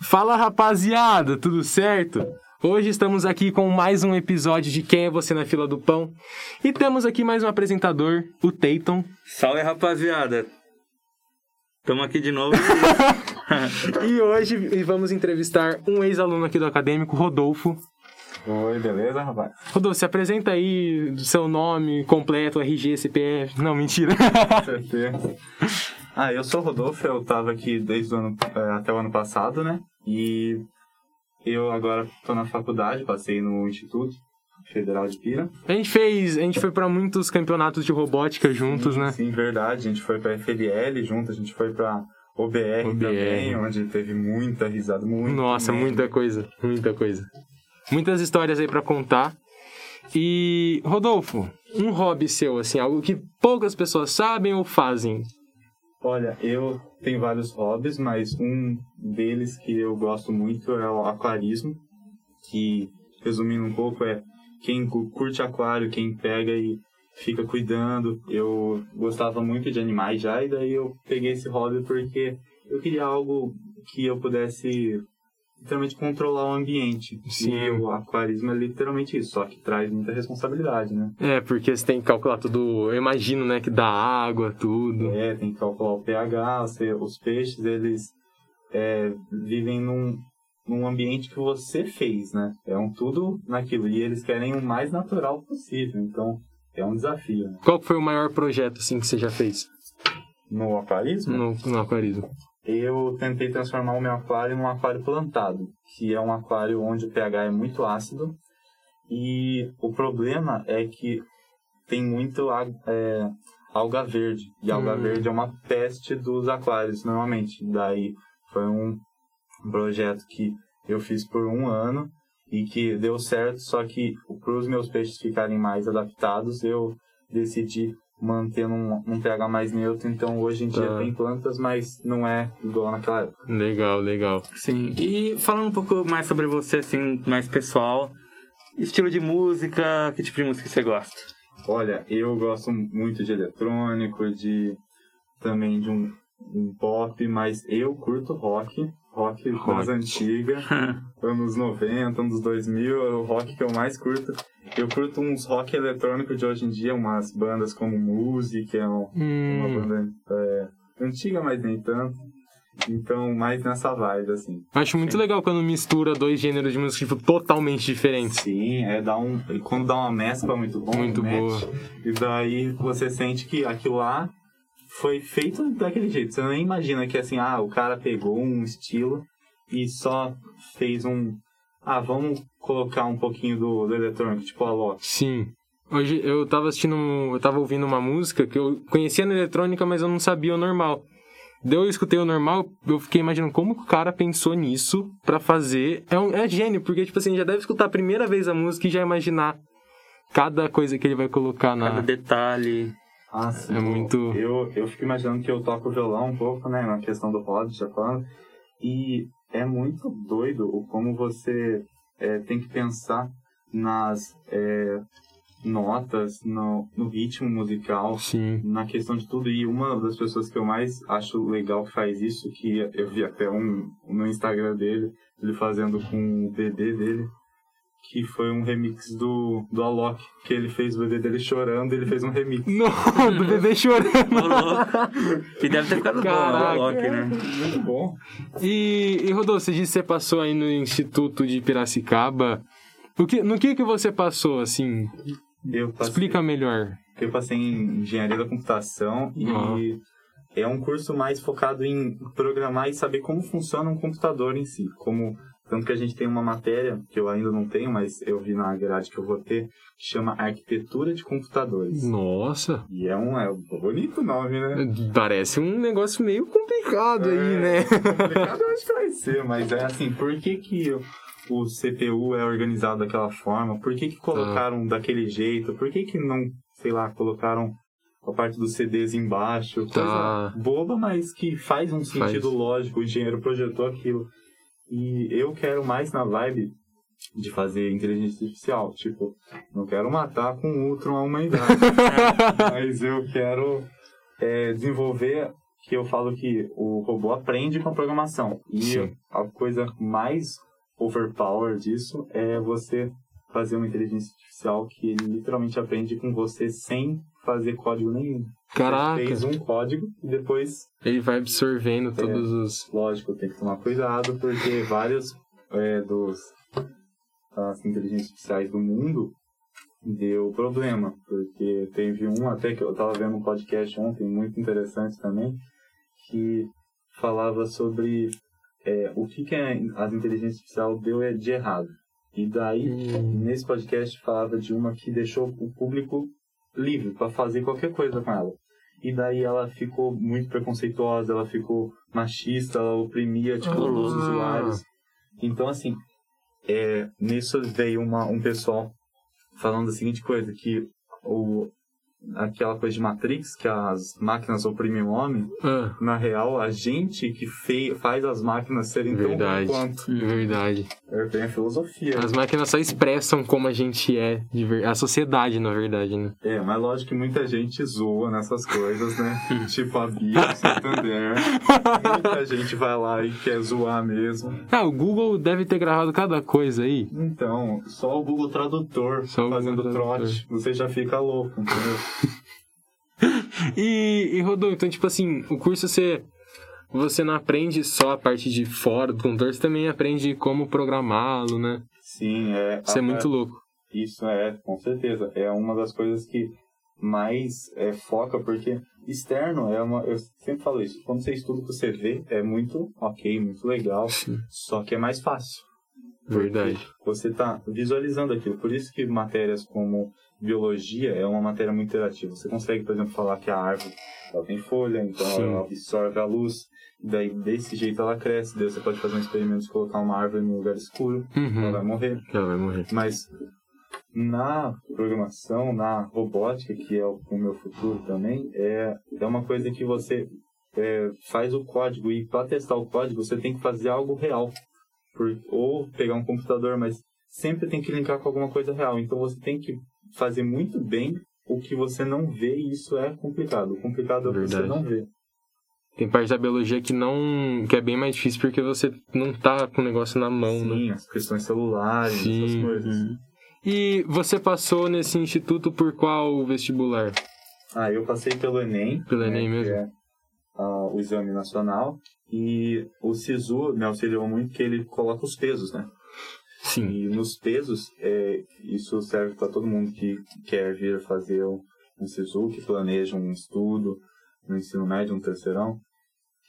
Fala rapaziada, tudo certo? Hoje estamos aqui com mais um episódio de Quem é Você na Fila do Pão. E temos aqui mais um apresentador, o Tayton. Salve rapaziada! Estamos aqui de novo. e hoje vamos entrevistar um ex-aluno aqui do acadêmico, Rodolfo. Oi, beleza, rapaz? Rodolfo, se apresenta aí, seu nome completo, RG, CPF. Não, mentira. certeza. Ah, eu sou o Rodolfo, eu tava aqui desde o ano, é, até o ano passado, né? E eu agora tô na faculdade, passei no Instituto Federal de Pira. A gente fez, a gente foi para muitos campeonatos de robótica juntos, sim, né? Sim, verdade. A gente foi pra FLL junto, a gente foi pra OBR, OBR. também, onde teve muita risada, muito. Nossa, mesmo. muita coisa, muita coisa. Muitas histórias aí para contar. E, Rodolfo, um hobby seu, assim, algo que poucas pessoas sabem ou fazem? Olha, eu tenho vários hobbies, mas um deles que eu gosto muito é o aquarismo, que, resumindo um pouco, é quem curte aquário, quem pega e fica cuidando. Eu gostava muito de animais já, e daí eu peguei esse hobby porque eu queria algo que eu pudesse literalmente controlar o ambiente. Sim. E o aquarismo é literalmente isso, só que traz muita responsabilidade, né? É, porque você tem que calcular tudo, eu imagino, né, que dá água, tudo. É, tem que calcular o pH, você, os peixes, eles é, vivem num, num ambiente que você fez, né? É um tudo naquilo, e eles querem o mais natural possível, então é um desafio. Né? Qual foi o maior projeto, assim, que você já fez? No aquarismo? No, no aquarismo eu tentei transformar o meu aquário num aquário plantado, que é um aquário onde o pH é muito ácido. E o problema é que tem muito é, alga verde. E alga hum. verde é uma peste dos aquários, normalmente. Daí foi um projeto que eu fiz por um ano e que deu certo, só que para os meus peixes ficarem mais adaptados, eu decidi mantendo um, um, pH mais neutro, então hoje em dia tá. tem plantas, mas não é igual naquela época. Legal, legal. Sim, e falando um pouco mais sobre você, assim, mais pessoal, estilo de música, que tipo de música você gosta? Olha, eu gosto muito de eletrônico, de também de um, um pop, mas eu curto rock, rock, rock. mais antiga, anos 90, anos 2000, é o rock que eu mais curto. Eu curto uns rock eletrônico de hoje em dia, umas bandas como Music, que é um, hum. uma banda é, antiga, mas nem tanto. Então, mais nessa vibe, assim. Acho muito Sim. legal quando mistura dois gêneros de música tipo, totalmente diferentes. Sim, é dar um. Quando dá uma mescla muito bom. Muito um boa. e daí você sente que aquilo lá foi feito daquele jeito. Você nem imagina que assim, ah, o cara pegou um estilo e só fez um. Ah, vamos colocar um pouquinho do, do eletrônico, tipo a Loki. Sim. Hoje eu tava assistindo, eu tava ouvindo uma música que eu conhecia na eletrônica, mas eu não sabia o normal. Daí eu escutei o normal, eu fiquei imaginando como o cara pensou nisso para fazer. É, um, é gênio, porque, tipo assim, já deve escutar a primeira vez a música e já imaginar cada coisa que ele vai colocar na. Cada detalhe. Ah, sim. É muito. Eu, eu fico imaginando que eu toco violão um pouco, né, na questão do Rod, já falando. E é muito doido o como você é, tem que pensar nas é, notas, no, no, ritmo musical, Sim. na questão de tudo. E uma das pessoas que eu mais acho legal que faz isso, que eu vi até um no Instagram dele, ele fazendo com o bebê dele, que foi um remix do, do Alok, que ele fez o bebê dele chorando, ele fez um remix. Não, do bebê chorando. que deve ter ficado Caraca. bom o Alok, né? Muito bom. E, e Rodolfo, você disse que você passou aí no Instituto de Piracicaba. O que, no que que você passou, assim? Eu passei, Explica melhor. Eu passei em Engenharia da Computação e Uhum. é um curso mais focado em programar e saber como funciona um computador em si, como tanto que a gente tem uma matéria, que eu ainda não tenho, mas eu vi na grade que eu vou ter, que chama Arquitetura de Computadores. Nossa. E é um, é um bonito nome, né? Parece um negócio meio complicado aí, É, né? Complicado eu acho que vai ser, mas é assim, por que que o o CPU é organizado daquela forma? Por que que colocaram daquele jeito? Por que que não, sei lá, colocaram a parte dos CDs embaixo? Coisa Tá. boba, mas que faz um Faz. sentido lógico. O engenheiro projetou aquilo. E eu quero mais na vibe de fazer inteligência artificial. Tipo, não quero matar com o Ultron a humanidade. mas eu quero é, desenvolver que eu falo que o robô aprende com a programação. E Sim. a coisa mais overpower disso é você fazer uma inteligência artificial que ele literalmente aprende com você sem fazer código nenhum. Caraca, Você fez um código e depois, ele vai absorvendo todos os. lógico, tem que tomar cuidado porque vários é, dos das inteligências artificiais do mundo deu problema, porque teve um até que eu estava vendo um podcast ontem muito interessante também que falava sobre é, o que, que as inteligências artificiais deu de errado. E daí Hum. nesse podcast falava de uma que deixou o público livre para fazer qualquer coisa com ela. E daí ela ficou muito preconceituosa, ela ficou machista, ela oprimia tipo, Ah. os usuários. Então, assim, é, nisso veio uma, um pessoal falando da seguinte coisa, que o, aquela coisa de Matrix, que as máquinas oprimem o homem, Ah, na real, a gente que fe, faz as máquinas serem Verdade. tão quanto. verdade. É bem a filosofia. As máquinas só expressam como a gente é, a sociedade, na verdade, né? É, mas lógico que muita gente zoa nessas coisas, né? tipo a Bia do Santander. muita gente vai lá e quer zoar mesmo. Ah, o Google deve ter gravado cada coisa aí. Então, só o Google Tradutor Só fazendo Google Tradutor. trote, você já fica louco, entendeu? E, e Rodolfo, então, tipo assim, o curso você, você não aprende só a parte de fora do computador, você também aprende como programá-lo, né? Sim, é. Isso é muito louco. Isso é, com certeza. É uma das coisas que mais é, foca, porque externo é uma. Eu sempre falo isso. Quando você estuda o que você vê, é muito ok, muito legal. Sim. Só que é mais fácil. Verdade. Você está visualizando aquilo. Por isso que matérias como biologia é uma matéria muito interativa. Você consegue, por exemplo, falar que a árvore ela tem folha, então Sim. ela absorve a luz. E daí, desse jeito, ela cresce. Daí você pode fazer um experimento de colocar uma árvore num lugar escuro. Ela vai Uhum. morrer. Ela vai morrer. Mas na programação, na robótica, que é o, o meu futuro também, é, é uma coisa que você é, faz o código e para testar o código você tem que fazer algo real. Por, ou pegar um computador, mas sempre tem que linkar com alguma coisa real. Então você tem que fazer muito bem o que você não vê e isso é complicado. O complicado é o que você Verdade. não vê. Tem parte da biologia que não. que é bem mais difícil porque você não tá com o negócio na mão, né? Sim, as questões celulares, Sim. essas coisas. E você passou nesse instituto por qual vestibular? Ah, eu passei pelo Enem. Pelo né, Enem que mesmo? é, ah, o exame nacional. E o SISU me auxiliou muito que ele coloca os pesos, né? Sim. E nos pesos, é, isso serve para todo mundo que quer vir fazer um um SISU, que planeja um estudo no ensino médio, um terceirão,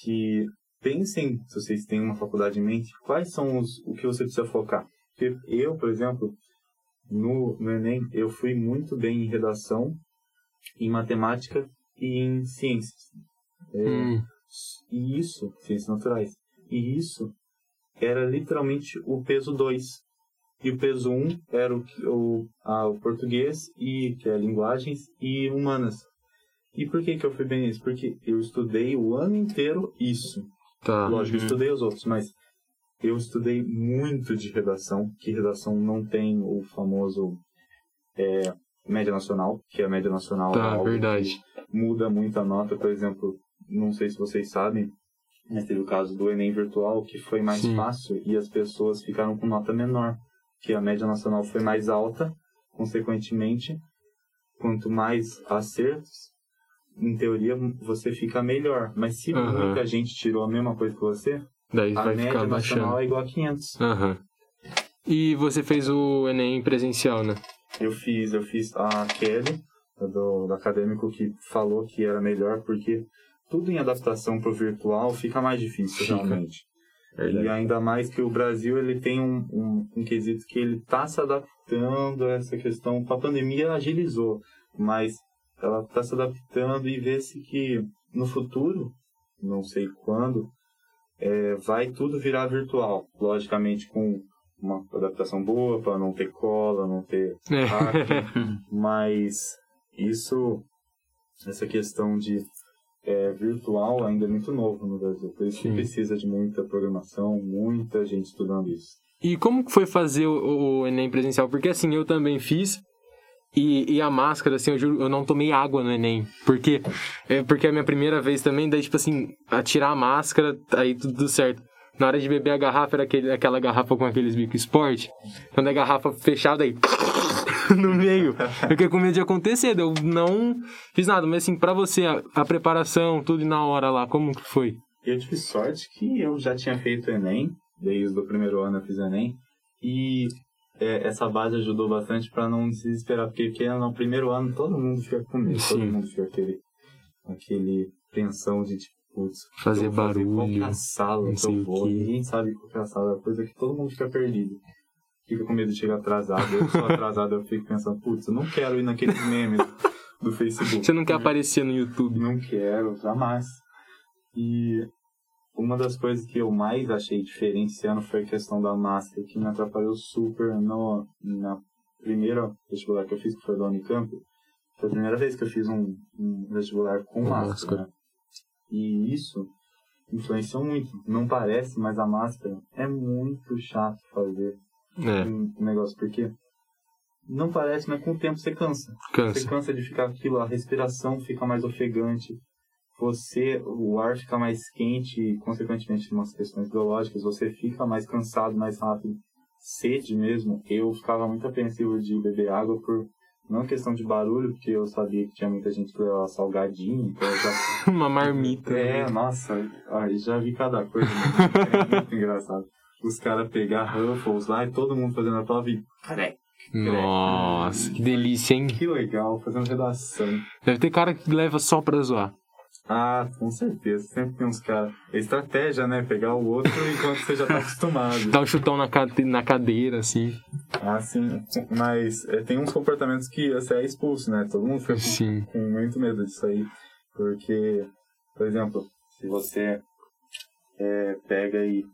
que pensem, se vocês têm uma faculdade em mente, quais são os, o que você precisa focar. Porque eu, por exemplo, no, no Enem, eu fui muito bem em redação, em matemática e em ciências. É, Hum, e isso, ciências naturais. E isso era literalmente o peso 2. E o peso 1 um era o, o, ah, o português, e, que é linguagens, e humanas. E por que, que eu fui bem nisso? Porque eu estudei o ano inteiro isso. tá. Lógico, eu estudei os outros, mas eu estudei muito de redação, que redação não tem o famoso é, média nacional, que a média nacional é Tá, algo verdade. que muda muito a nota, por exemplo, não sei se vocês sabem, mas teve o caso do Enem virtual, que foi mais Sim. fácil e as pessoas ficaram com nota menor, que a média nacional foi mais alta, consequentemente, quanto mais acertos, em teoria você fica melhor, mas se Aham. muita gente tirou a mesma coisa que você, Daí a média nacional é igual a 500. Aham. E você fez o Enem presencial, né? Eu fiz, eu fiz a Kelly, do, do acadêmico, que falou que era melhor porque tudo em adaptação para o virtual fica mais difícil, Fica. realmente. Verdade. E ainda mais que o Brasil ele tem um, um, um quesito que ele está se adaptando a essa questão. A pandemia agilizou, mas ela está se adaptando e vê-se que no futuro, não sei quando, é, vai tudo virar virtual. Logicamente com uma adaptação boa para não ter cola, não ter É. hack, mas isso, essa questão de é, virtual ainda é muito novo no Brasil. Por isso Sim. precisa de muita programação, muita gente estudando isso. E como que foi fazer o, o Enem presencial? Porque assim, eu também fiz. E, e a máscara, assim, eu juro, eu não tomei água no Enem. Porque, é porque é a minha primeira vez também, daí, tipo assim, a tirar a máscara, aí tudo certo. Na hora de beber a garrafa, era aquele, aquela garrafa com aqueles bico esporte. Quando a garrafa fechada, aí... no meio. Eu fiquei com medo de acontecer, eu não fiz nada. Mas assim, pra você, a, a preparação, tudo na hora lá, como que foi? Eu tive sorte que eu já tinha feito Enem, desde o primeiro ano eu fiz Enem, e é, essa base ajudou bastante para não se desesperar, porque, porque no primeiro ano todo mundo fica com medo, Sim. todo mundo fica aquele, aquele tensão de tipo, putz, Fazer barulho, qual que é a sala que eu vou, quê. ninguém sabe qual que é a sala, coisa que todo mundo fica perdido. Fica com medo de chegar atrasado, eu sou atrasado, eu fico pensando, putz, eu não quero ir naqueles memes do Facebook. Você não quer aparecer no YouTube? Não quero, jamais. E uma das coisas que eu mais achei diferente esse ano foi a questão da máscara, que me atrapalhou super no, na primeira vestibular que eu fiz, que foi da Unicamp. Foi a primeira vez que eu fiz um, um vestibular com máscara. né? E isso influenciou muito. Não parece, mas a máscara é muito chato fazer É, negócio, porque não parece, mas com o tempo você cansa. Você cansa. cansa de ficar aquilo, a respiração fica mais ofegante, você, o ar fica mais quente e, consequentemente, umas questões biológicas, você fica mais cansado mais rápido. Sede mesmo, eu ficava muito apreensivo de beber água por, não questão de barulho, porque eu sabia que tinha muita gente que levava salgadinho, então já Uma marmita. é, nossa, ai, já vi cada coisa. né? É muito engraçado. Os caras pegar Ruffles lá e todo mundo fazendo a prova e. Careca. Nossa, que delícia, hein? Que legal, fazendo redação. Deve ter cara que leva só pra zoar. Ah, com certeza. Sempre tem uns caras. É estratégia, né? Pegar o outro enquanto você já tá acostumado. Dá um chutão na, cade- na cadeira, assim. Ah, sim. Mas é, tem uns comportamentos que você é expulso, né? Todo mundo fica com com muito medo disso aí. Porque, por exemplo, se você é, pega e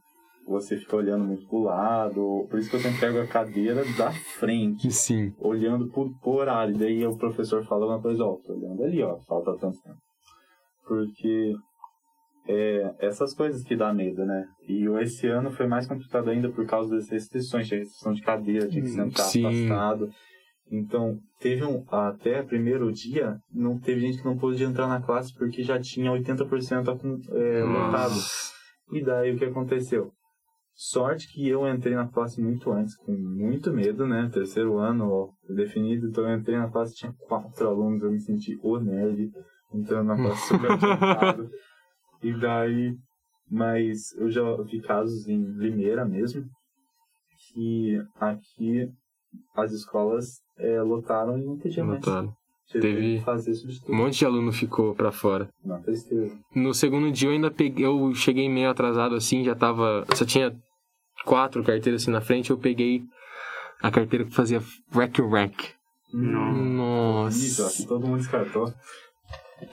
você fica olhando muito pro lado, por isso que eu sempre pego a cadeira da frente, Sim. olhando por, por horário. Daí o professor fala uma coisa, ó, tô olhando ali, ó, falta tanto tempo. Porque é, essas coisas que dá medo, né? E esse ano foi mais complicado ainda por causa das restrições, tinha restrição de cadeira, tinha que sentar Sim. afastado. Então, teve um. Até primeiro dia, não teve gente que não pôde entrar na classe porque já tinha 80% acum- é, lotado. E daí o que aconteceu? Sorte que eu entrei na classe muito antes, com muito medo, né? Terceiro ano, ó, definido. Então eu entrei na classe, tinha quatro alunos, eu me senti o nerd, entrando na classe super adiantado. E daí, mas eu já vi casos em Limeira mesmo, que aqui as escolas é, lotaram e não podia mais. Notaram. Teve Um monte de aluno ficou pra fora. Não, tristeza. No segundo dia eu ainda peguei, eu cheguei meio atrasado assim, já tava, só tinha quatro carteiras assim na frente, eu peguei a carteira que fazia rec rec. Isso, Nossa. aqui todo mundo descartou.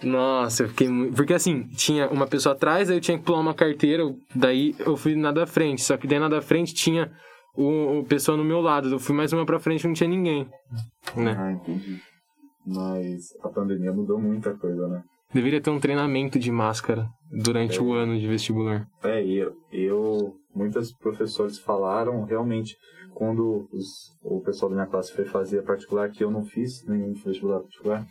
Nossa, eu fiquei muito. Porque assim, tinha uma pessoa atrás, aí eu tinha que pular uma carteira, daí eu fui na da frente. Só que daí na da frente tinha o, o pessoa no meu lado. Eu fui mais uma pra frente e não tinha ninguém. Né? Ah, entendi. Mas a pandemia mudou muita coisa, né? Deveria ter um treinamento de máscara durante É. o ano de vestibular. É, e eu, eu muitos professores falaram realmente quando os, o pessoal da minha classe foi fazer a particular, que eu não fiz nenhum vestibular particular,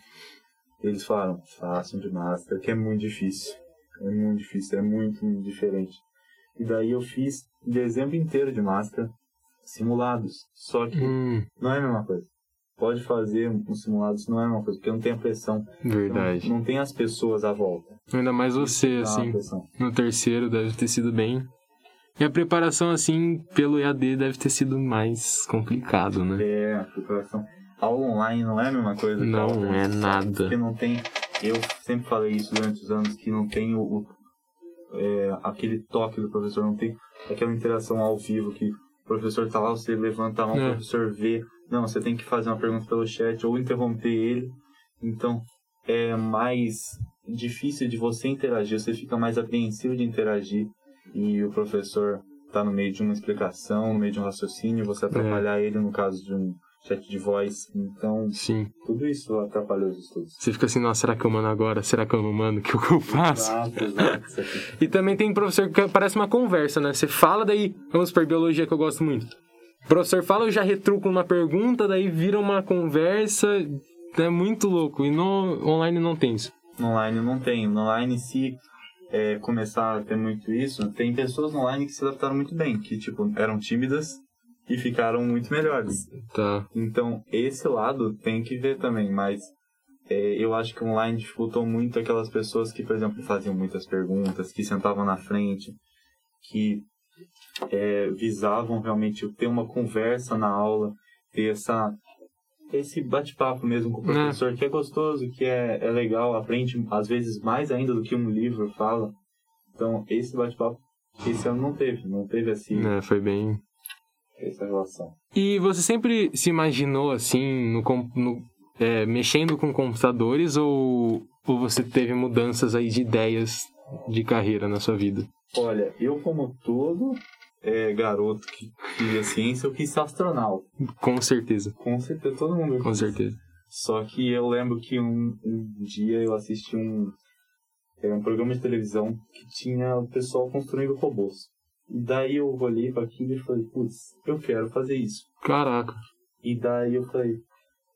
eles falaram, façam de máscara, que é muito difícil. É muito difícil, é muito, muito diferente. E daí eu fiz dezembro inteiro de máscara, simulados. Só que Hum, não é a mesma coisa. Pode fazer uns simulados, não é a mesma coisa, porque não tem a pressão. verdade. Não, não tem as pessoas à volta. Ainda mais você, uma assim. No terceiro deve ter sido bem. E a preparação, assim, pelo EAD deve ter sido mais complicado, né? É, a preparação. Aula online não é a mesma coisa que Não aula é nada. Porque não tem. Eu sempre falei isso durante os anos, que não tem o. o- é, aquele toque do professor, não tem aquela interação ao vivo que o professor tá lá, você levanta a mão, É. o professor vê. Não, você tem que fazer uma pergunta pelo chat ou interromper ele. Então, é mais difícil de você interagir, você fica mais apreensivo de interagir e o professor tá no meio de uma explicação, no meio de um raciocínio, você É. atrapalhar ele no caso de um chat de voz. Então, Sim. tudo isso atrapalhou os estudos. Você fica assim, nossa, será que eu mando agora? Será que eu não mando? O que eu faço? Exato, exato. E também tem professor que parece uma conversa, né? Você fala daí, vamos supor, biologia que eu gosto muito. O professor fala, eu já retruco uma pergunta, daí vira uma conversa. É muito louco. E no online não tem isso. No online não tem. No online, se é, começar a ter muito isso, tem pessoas online que se adaptaram muito bem, que, tipo, eram tímidas e ficaram muito melhores. Tá. Então, esse lado tem que ver também, mas é, eu acho que online dificultou muito aquelas pessoas que, por exemplo, faziam muitas perguntas, que sentavam na frente, que é, visavam realmente ter uma conversa na aula, ter essa esse bate-papo mesmo com o professor, que é gostoso, que é, é legal, aprende às vezes mais ainda do que um livro fala. Então, esse bate-papo, esse ano não teve, não teve assim, É, foi bem. Essa relação. E você sempre se imaginou assim, no, no- é, mexendo com computadores ou, ou você teve mudanças aí de ideias de carreira na sua vida? Olha, eu como todo é, garoto que queria ciência, eu quis ser astronauta. Com certeza, Com certeza, todo mundo com certeza. Só que eu lembro que um, um dia eu assisti um, é, um programa de televisão que tinha o pessoal construindo robôs. E daí eu olhei para aquilo e falei, putz, eu quero fazer isso. Caraca. E daí eu falei,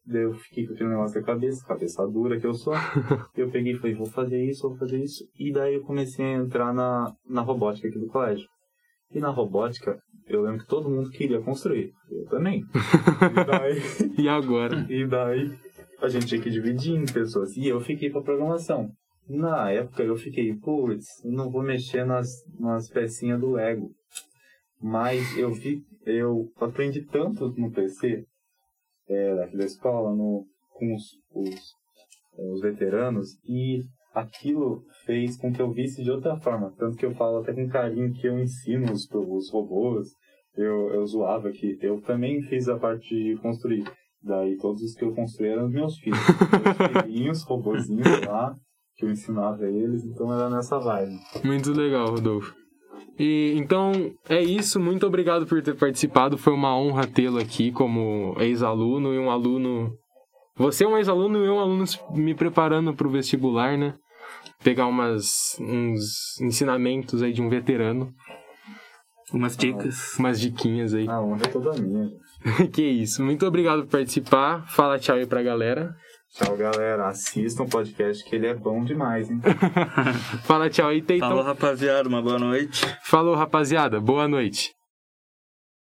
daí eu fiquei com aquele negócio na cabeça, cabeça dura que eu sou. eu peguei e falei, vou fazer isso, vou fazer isso. E daí eu comecei a entrar na, na robótica aqui do colégio. E na robótica, eu lembro que todo mundo queria construir. Eu também. e daí, E agora? e daí a gente tinha que dividir em pessoas. E eu fiquei pra programação. Na época eu fiquei, putz, não vou mexer nas, nas pecinhas do Lego. Mas eu vi, eu aprendi tanto no PC, é, daqui da escola, no, com os, os, os veteranos, e aquilo fez com que eu visse de outra forma. Tanto que eu falo até com carinho que eu ensino os, os robôs, eu, eu zoava que eu também fiz a parte de construir. Daí todos os que eu construí eram os meus filhos. Meus filhinhos, robozinhos lá, que eu ensinava eles, então era nessa vibe. Muito legal, Rodolfo. E então é isso. Muito obrigado por ter participado. Foi uma honra tê-lo aqui como ex-aluno e um aluno. Você é um ex-aluno e eu um aluno me preparando para o vestibular, né? Pegar umas, uns ensinamentos aí de um veterano, Umas dicas. umas diquinhas aí. A honra é toda minha. que isso. Muito obrigado por participar. Fala tchau aí pra galera. Tchau, galera. Assistam o podcast que ele é bom demais, hein? Fala tchau aí, Teitão. Falou, rapaziada. Uma boa noite. Falou, rapaziada. Boa noite.